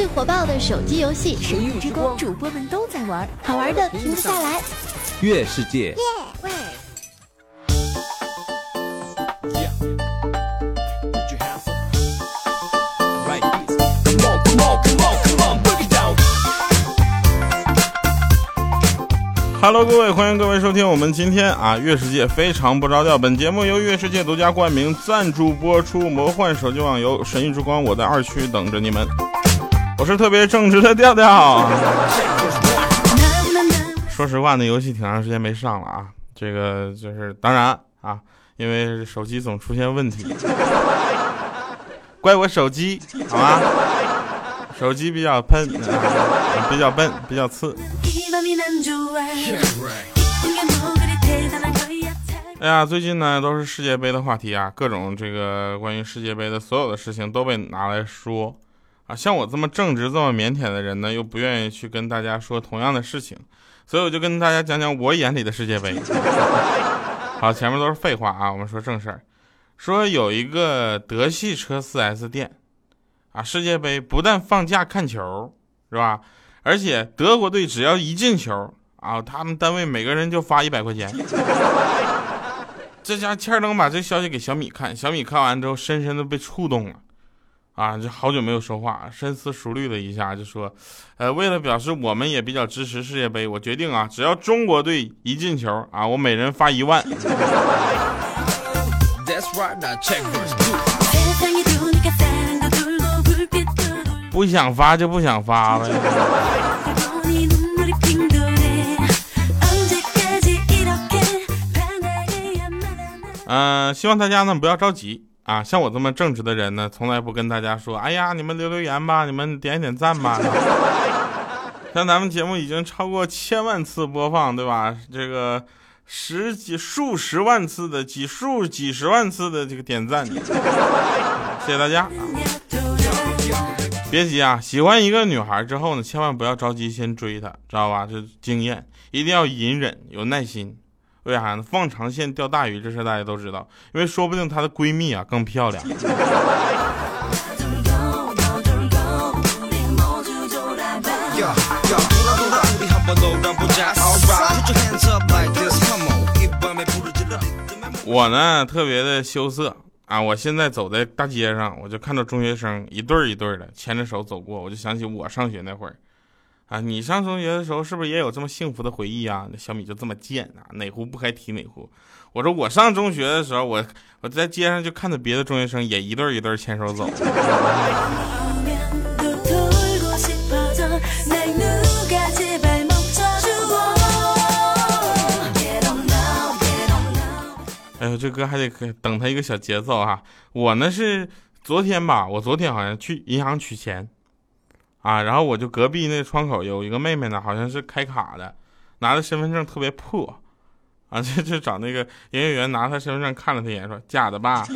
最火爆的手机游戏《神域之光》，主播们都在玩，好玩的停不下来。月世界。Hello，各位，欢迎各位收听我们今天啊月世界非常不着调。本节目由月世界独家冠名赞助播出，魔幻手机网游神域之光，我在二区等着你们。我是特别正直的调调。说实话，那游戏挺长时间没上了啊。这个就是当然啊，因为手机总出现问题，怪我手机好吗？手机比较笨，比较笨，比较次。哎呀，最近呢都是世界杯的话题啊，各种这个关于世界杯的所有的事情都被拿来说啊。像我这么正直、这么腼腆的人呢，又不愿意去跟大家说同样的事情，所以我就跟大家讲讲我眼里的世界杯。好，前面都是废话啊，我们说正事儿。说有一个德系车 4S 店。啊！世界杯不但放假看球，是吧？而且德国队只要一进球啊，他们单位每个人就发一百块钱。这家欠儿登把这消息给小米看，小米看完之后深深的被触动了，啊，就好久没有说话，深思熟虑了一下，就说，呃，为了表示我们也比较支持世界杯，我决定啊，只要中国队一进球啊，我每人发一万。不想发就不想发呗。嗯，希望大家呢不要着急啊。像我这么正直的人呢，从来不跟大家说，哎呀，你们留留言吧，你们点点赞吧。像咱们节目已经超过千万次播放，对吧？这个十几、数十万次的几数几十万次的这个点赞，谢谢大家。别急啊！喜欢一个女孩之后呢，千万不要着急先追她，知道吧？这经验一定要隐忍，有耐心。为啥呢？放长线钓大鱼，这事大家都知道。因为说不定她的闺蜜啊更漂亮。我呢，特别的羞涩。啊！我现在走在大街上，我就看到中学生一对一对的牵着手走过，我就想起我上学那会儿。啊，你上中学的时候是不是也有这么幸福的回忆啊？那小米就这么贱啊，哪壶不开提哪壶。我说我上中学的时候，我我在街上就看着别的中学生也一对一对牵手走。哎呦，这歌还得等他一个小节奏哈。我呢是昨天吧，我昨天好像去银行取钱，啊，然后我就隔壁那窗口有一个妹妹呢，好像是开卡的，拿的身份证特别破，啊，就就找那个营业员拿她身份证看了她一眼，说假的吧。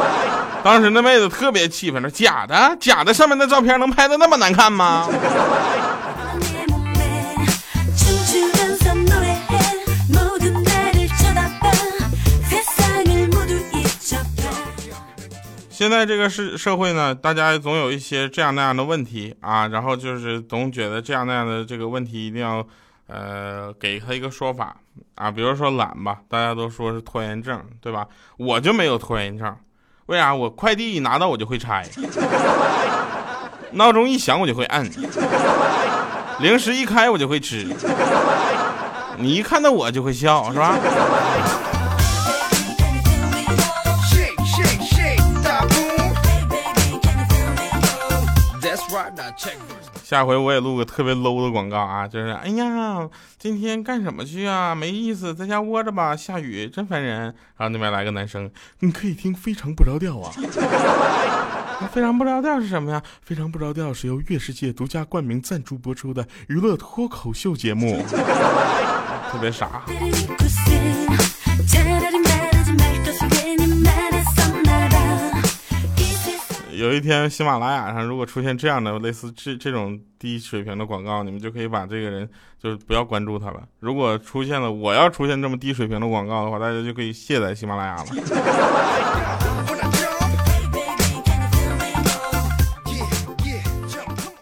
当时那妹子特别气愤，说假的，假的上面的照片能拍的那么难看吗？现在这个社社会呢，大家总有一些这样那样的问题啊，然后就是总觉得这样那样的这个问题一定要，呃，给他一个说法啊，比如说懒吧，大家都说是拖延症，对吧？我就没有拖延症，为啥？我快递一拿到我就会拆，闹钟一响我就会按，零食一开我就会吃，你一看到我就会笑，是吧？下回我也录个特别 low 的广告啊，就是哎呀，今天干什么去啊？没意思，在家窝着吧，下雨真烦人。然后那边来个男生，你可以听非常不着调啊。非常不着调是什么呀？非常不着调是由月世界独家冠名赞助播出的娱乐脱口秀节目，特别傻。有一天，喜马拉雅上如果出现这样的类似这这种低水平的广告，你们就可以把这个人就是不要关注他了。如果出现了我要出现这么低水平的广告的话，大家就可以卸载喜马拉雅了。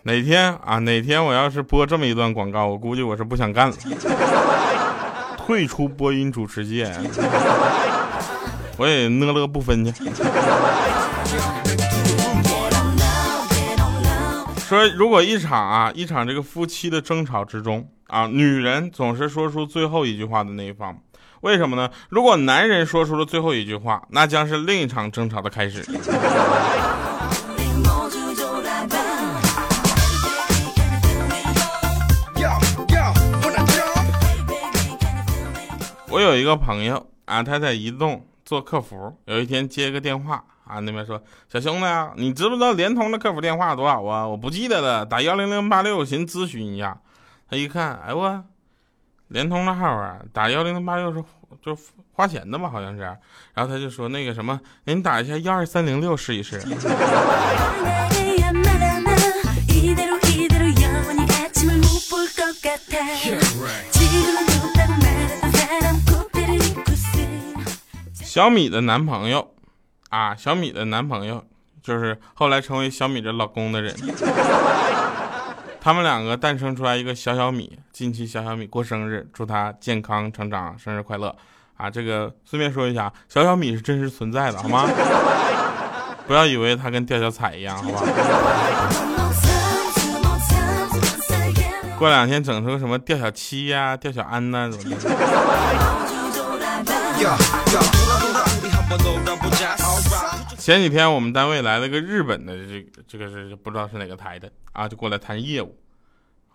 哪天啊，哪天我要是播这么一段广告，我估计我是不想干了，退出播音主持界，我也呢了个不分去。说如果一场啊，一场这个夫妻的争吵之中啊，女人总是说出最后一句话的那一方，为什么呢？如果男人说出了最后一句话，那将是另一场争吵的开始。我有一个朋友啊，他在移动做客服，有一天接个电话。啊，那边说小兄弟啊，你知不知道联通的客服电话多少啊？我不记得了，打幺零零八六，寻咨询一下。他一看，哎我，联通的号啊，打幺零零八六是就花钱的嘛，好像是。然后他就说那个什么，您打一下幺二三零六试一试。小米的男朋友。啊，小米的男朋友就是后来成为小米的老公的人，他们两个诞生出来一个小小米，近期小小米过生日，祝他健康成长，生日快乐！啊，这个顺便说一下，小小米是真实存在的，好吗？不要以为他跟吊小彩一样，好吧？过两天整出个什么吊小七呀、吊小安呐，怎么的？前几天我们单位来了个日本的，这这个是不知道是哪个台的啊，就过来谈业务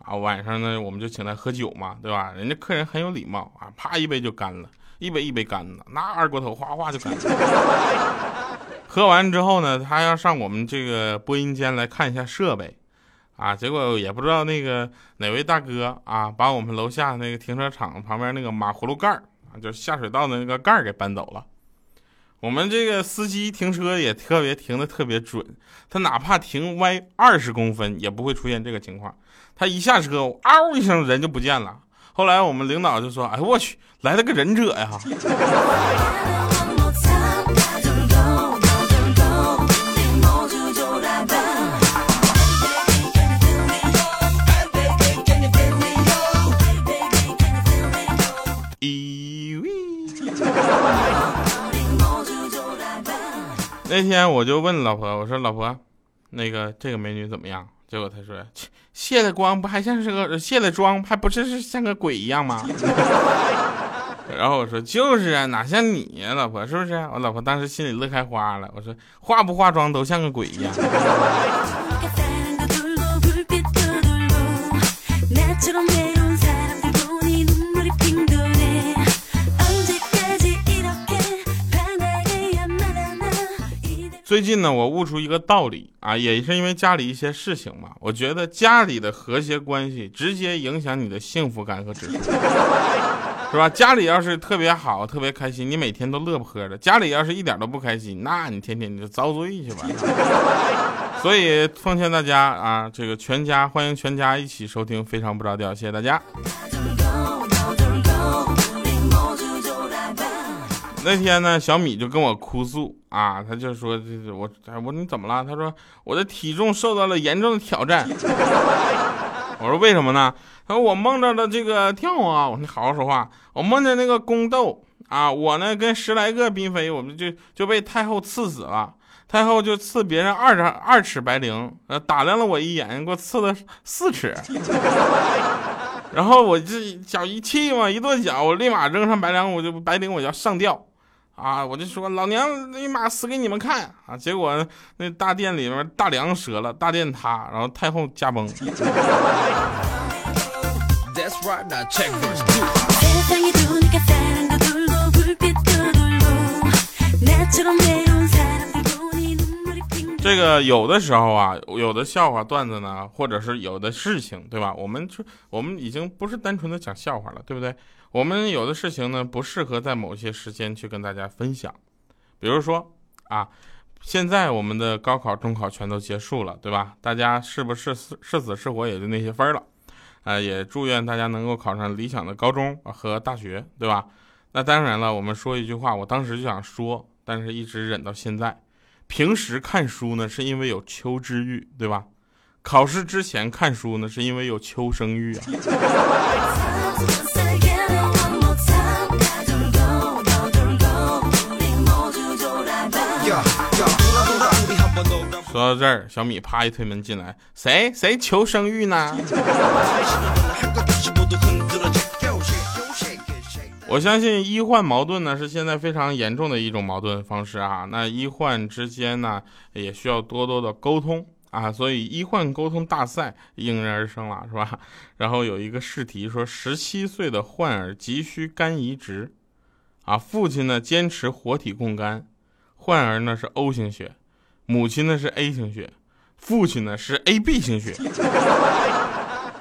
啊。晚上呢，我们就请他喝酒嘛，对吧？人家客人很有礼貌啊，啪一杯就干了，一杯一杯干了，那二锅头哗哗就干了。喝完之后呢，他要上我们这个播音间来看一下设备啊，结果也不知道那个哪位大哥啊，把我们楼下那个停车场旁边那个马葫芦盖儿啊，就下水道的那个盖儿给搬走了。我们这个司机停车也特别停的特别准，他哪怕停歪二十公分也不会出现这个情况。他一下车，嗷一声人就不见了。后来我们领导就说：“哎我去，来了个忍者呀！”那天我就问老婆，我说老婆，那个这个美女怎么样？结果她说，卸了光不还像是个卸了妆，还不是是像个鬼一样吗？然后我说就是啊，哪像你呀，老婆是不是？我老婆当时心里乐开花了。我说化不化妆都像个鬼一样。最近呢，我悟出一个道理啊，也是因为家里一些事情嘛。我觉得家里的和谐关系直接影响你的幸福感和指数，是吧？家里要是特别好、特别开心，你每天都乐不呵的；家里要是一点都不开心，那你天天你就遭罪去吧。所以奉劝大家啊，这个全家欢迎全家一起收听《非常不着调》，谢谢大家。那天呢，小米就跟我哭诉啊，他就说：“这我我你怎么了？”他说：“我的体重受到了严重的挑战。”我说：“为什么呢？”他说：“我梦着了这个跳啊，我说你好好说话。我梦见那个宫斗啊，我呢跟十来个嫔妃，我们就就被太后赐死了。太后就赐别人二尺二尺白绫，呃，打量了我一眼，给我赐了四尺。然后我这脚一气嘛，一跺脚，我立马扔上白绫，我就白绫我就要上吊。”啊！我就说老娘立马死给你们看啊！结果那大殿里面大梁折了，大殿塌，然后太后驾崩。这个有的时候啊，有的笑话段子呢，或者是有的事情，对吧？我们就我们已经不是单纯的讲笑话了，对不对？我们有的事情呢，不适合在某些时间去跟大家分享。比如说啊，现在我们的高考、中考全都结束了，对吧？大家是不是是死是活也就那些分了？啊，也祝愿大家能够考上理想的高中和大学，对吧？那当然了，我们说一句话，我当时就想说，但是一直忍到现在。平时看书呢，是因为有求知欲，对吧？考试之前看书呢，是因为有求生欲啊。说到这儿，小米啪一推门进来，谁谁求生欲呢？我相信医患矛盾呢是现在非常严重的一种矛盾方式啊。那医患之间呢也需要多多的沟通啊，所以医患沟通大赛应运而生了，是吧？然后有一个试题说，十七岁的患儿急需肝移植，啊，父亲呢坚持活体供肝，患儿呢是 O 型血。母亲呢是 A 型血，父亲呢是 AB 型血，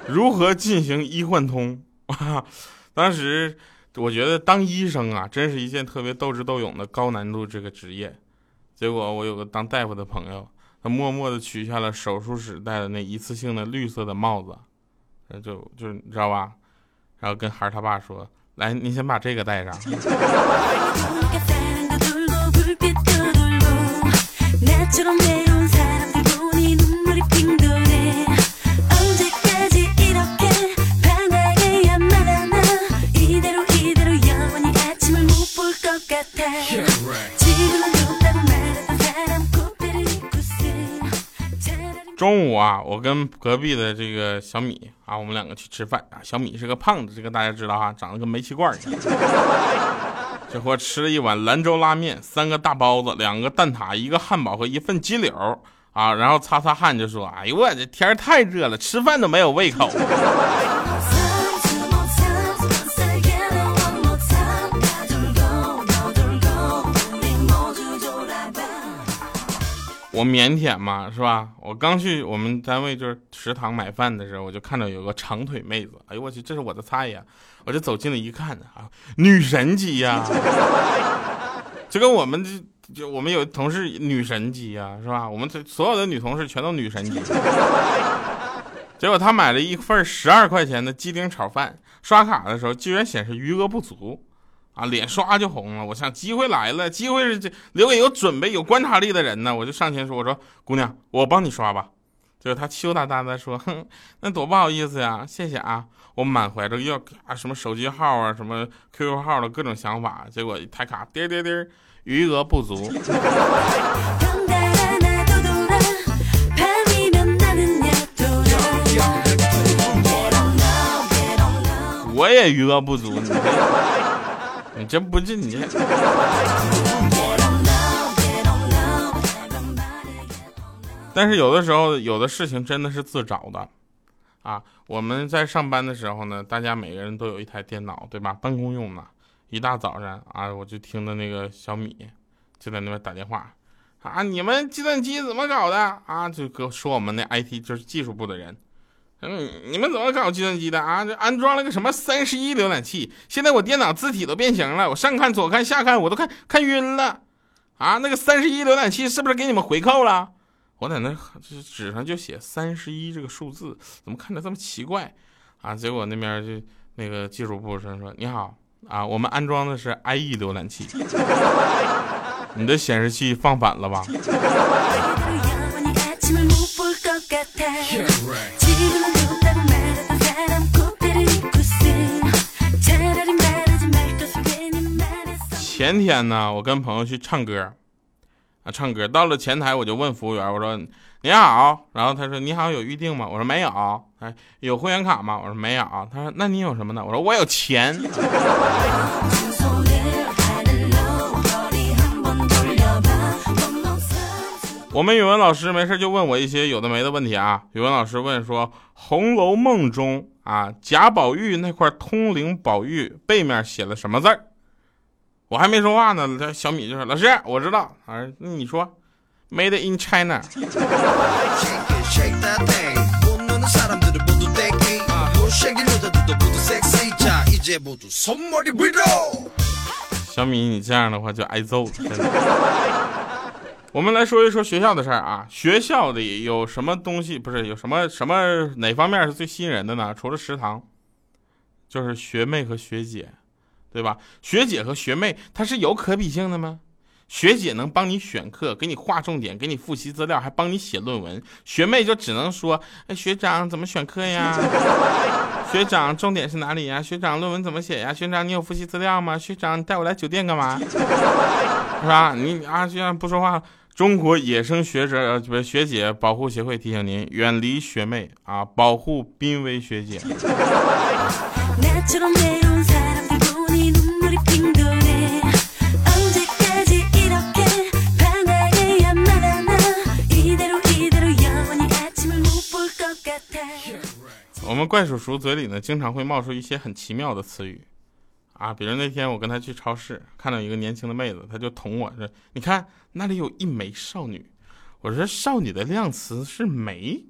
如何进行医患通？当时我觉得当医生啊，真是一件特别斗智斗勇的高难度这个职业。结果我有个当大夫的朋友，他默默的取下了手术室戴的那一次性的绿色的帽子，就就你知道吧？然后跟孩儿他爸说：“来，你先把这个戴上。”中午啊，我跟隔壁的这个小米啊，我们两个去吃饭啊。小米是个胖子，这个大家知道哈，长得跟煤气罐一样。这货吃了一碗兰州拉面，三个大包子，两个蛋挞，一个汉堡和一份鸡柳啊，然后擦擦汗就说：“哎呦我这天太热了，吃饭都没有胃口。” 我腼腆嘛，是吧？我刚去我们单位就是食堂买饭的时候，我就看到有个长腿妹子，哎呦我去，这是我的菜呀！我就走近了一看啊，女神级呀，就跟我们就就我们有同事女神级呀，是吧？我们所有的女同事全都女神级。结果她买了一份十二块钱的鸡丁炒饭，刷卡的时候居然显示余额不足。啊，脸刷就红了。我想机会来了，机会是这留给有准备、有观察力的人呢。我就上前说：“我说姑娘，我帮你刷吧。”结果他羞答答的说：“哼，那多不好意思呀，谢谢啊。”我满怀着要啊什么手机号啊、什么 QQ 号的各种想法，结果一抬卡，滴滴滴，余额不足。我也余额不足，你。真不是你？但是有的时候，有的事情真的是自找的，啊！我们在上班的时候呢，大家每个人都有一台电脑，对吧？办公用的。一大早上啊，我就听到那个小米就在那边打电话，啊，你们计算机怎么搞的？啊，就跟说我们那 IT 就是技术部的人。嗯，你们怎么搞计算机的啊？这安装了个什么三十一浏览器？现在我电脑字体都变形了，我上看左看下看，我都看看晕了。啊，那个三十一浏览器是不是给你们回扣了？我在那纸上就写三十一这个数字，怎么看着这么奇怪？啊，结果那边就那个技术部说说你好啊，我们安装的是 IE 浏览器，你的显示器放反了吧？前天呢，我跟朋友去唱歌，啊，唱歌到了前台，我就问服务员，我说你好，然后他说你好，有预定吗？我说没有，哎，有会员卡吗？我说没有，他说那你有什么呢？我说我有钱。我们语文老师没事就问我一些有的没的问题啊。语文老师问说，《红楼梦》中啊，贾宝玉那块通灵宝玉背面写了什么字儿？我还没说话呢，他小米就说：“老师，我知道。”啊，那你说，Made in China。小米，你这样的话就挨揍了。我们来说一说学校的事儿啊，学校里有什么东西不是有什么什么哪方面是最吸引人的呢？除了食堂，就是学妹和学姐，对吧？学姐和学妹她是有可比性的吗？学姐能帮你选课，给你划重点，给你复习资料，还帮你写论文。学妹就只能说：“哎，学长怎么选课呀？学长重点是哪里呀？学长论文怎么写呀？学长你有复习资料吗？学长你带我来酒店干嘛？是吧？你啊，学长不说话。中国野生学者不学姐保护协会提醒您，远离学妹啊，保护濒危学姐。们怪叔叔嘴里呢，经常会冒出一些很奇妙的词语，啊，比如那天我跟他去超市，看到一个年轻的妹子，他就捅我说：“你看那里有一枚少女。”我说：“少女的量词是枚。”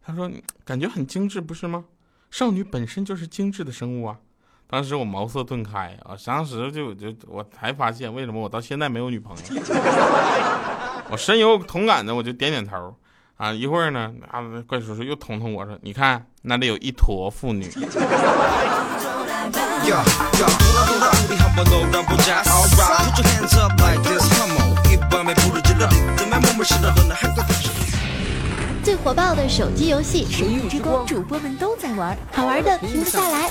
他说：“感觉很精致，不是吗？少女本身就是精致的生物啊。”当时我茅塞顿开啊，当时就就我才发现为什么我到现在没有女朋友。我深有同感的，我就点点头。啊，一会儿呢，啊，怪叔叔又捅捅我说：“你看那里有一坨妇女。”最火爆的手机游戏《神域之光》，主播们都在玩，好玩的停不下来。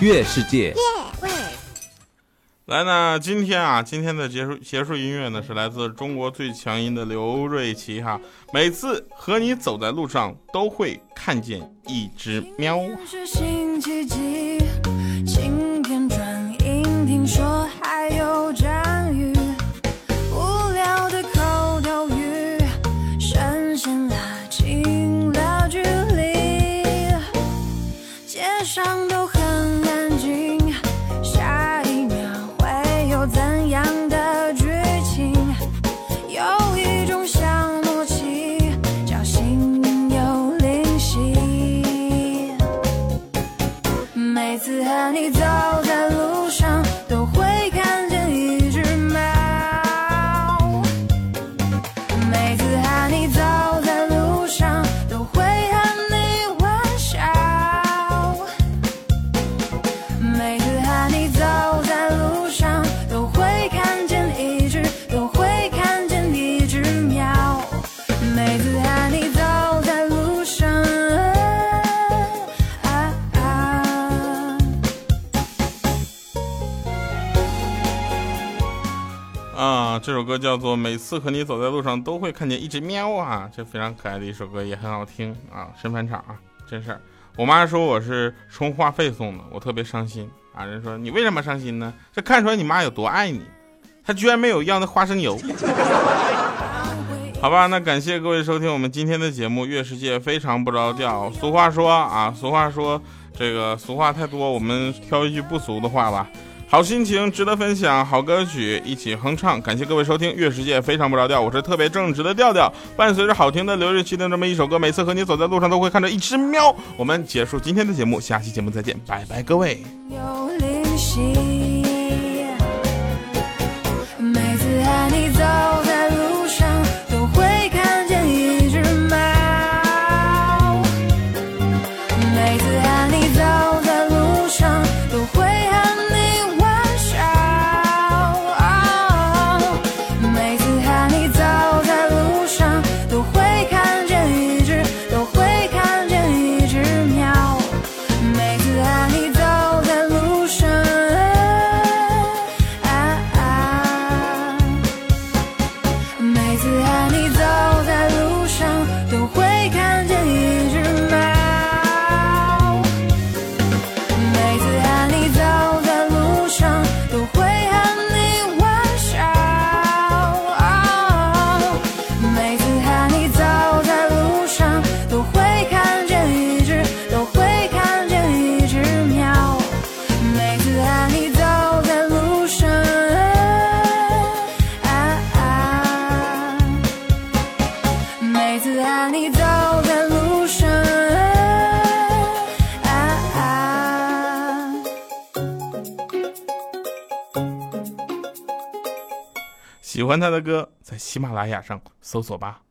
月世界。来呢，今天啊，今天的结束结束音乐呢是来自中国最强音的刘瑞琦哈。每次和你走在路上，都会看见一只喵。这首歌叫做《每次和你走在路上都会看见一只喵》啊，这非常可爱的一首歌，也很好听啊。神返场啊，真事儿。我妈说我是充话费送的，我特别伤心啊。人说你为什么伤心呢？这看出来你妈有多爱你，她居然没有要那花生油。好吧，那感谢各位收听我们今天的节目《月世界非常不着调》。俗话说啊，俗话说这个俗话太多，我们挑一句不俗的话吧。好心情值得分享，好歌曲一起哼唱。感谢各位收听《月世界非常不着调》，我是特别正直的调调。伴随着好听的刘日期的这么一首歌，每次和你走在路上都会看到一只喵。我们结束今天的节目，下期节目再见，拜拜，各位。有灵犀欢他的歌，在喜马拉雅上搜索吧。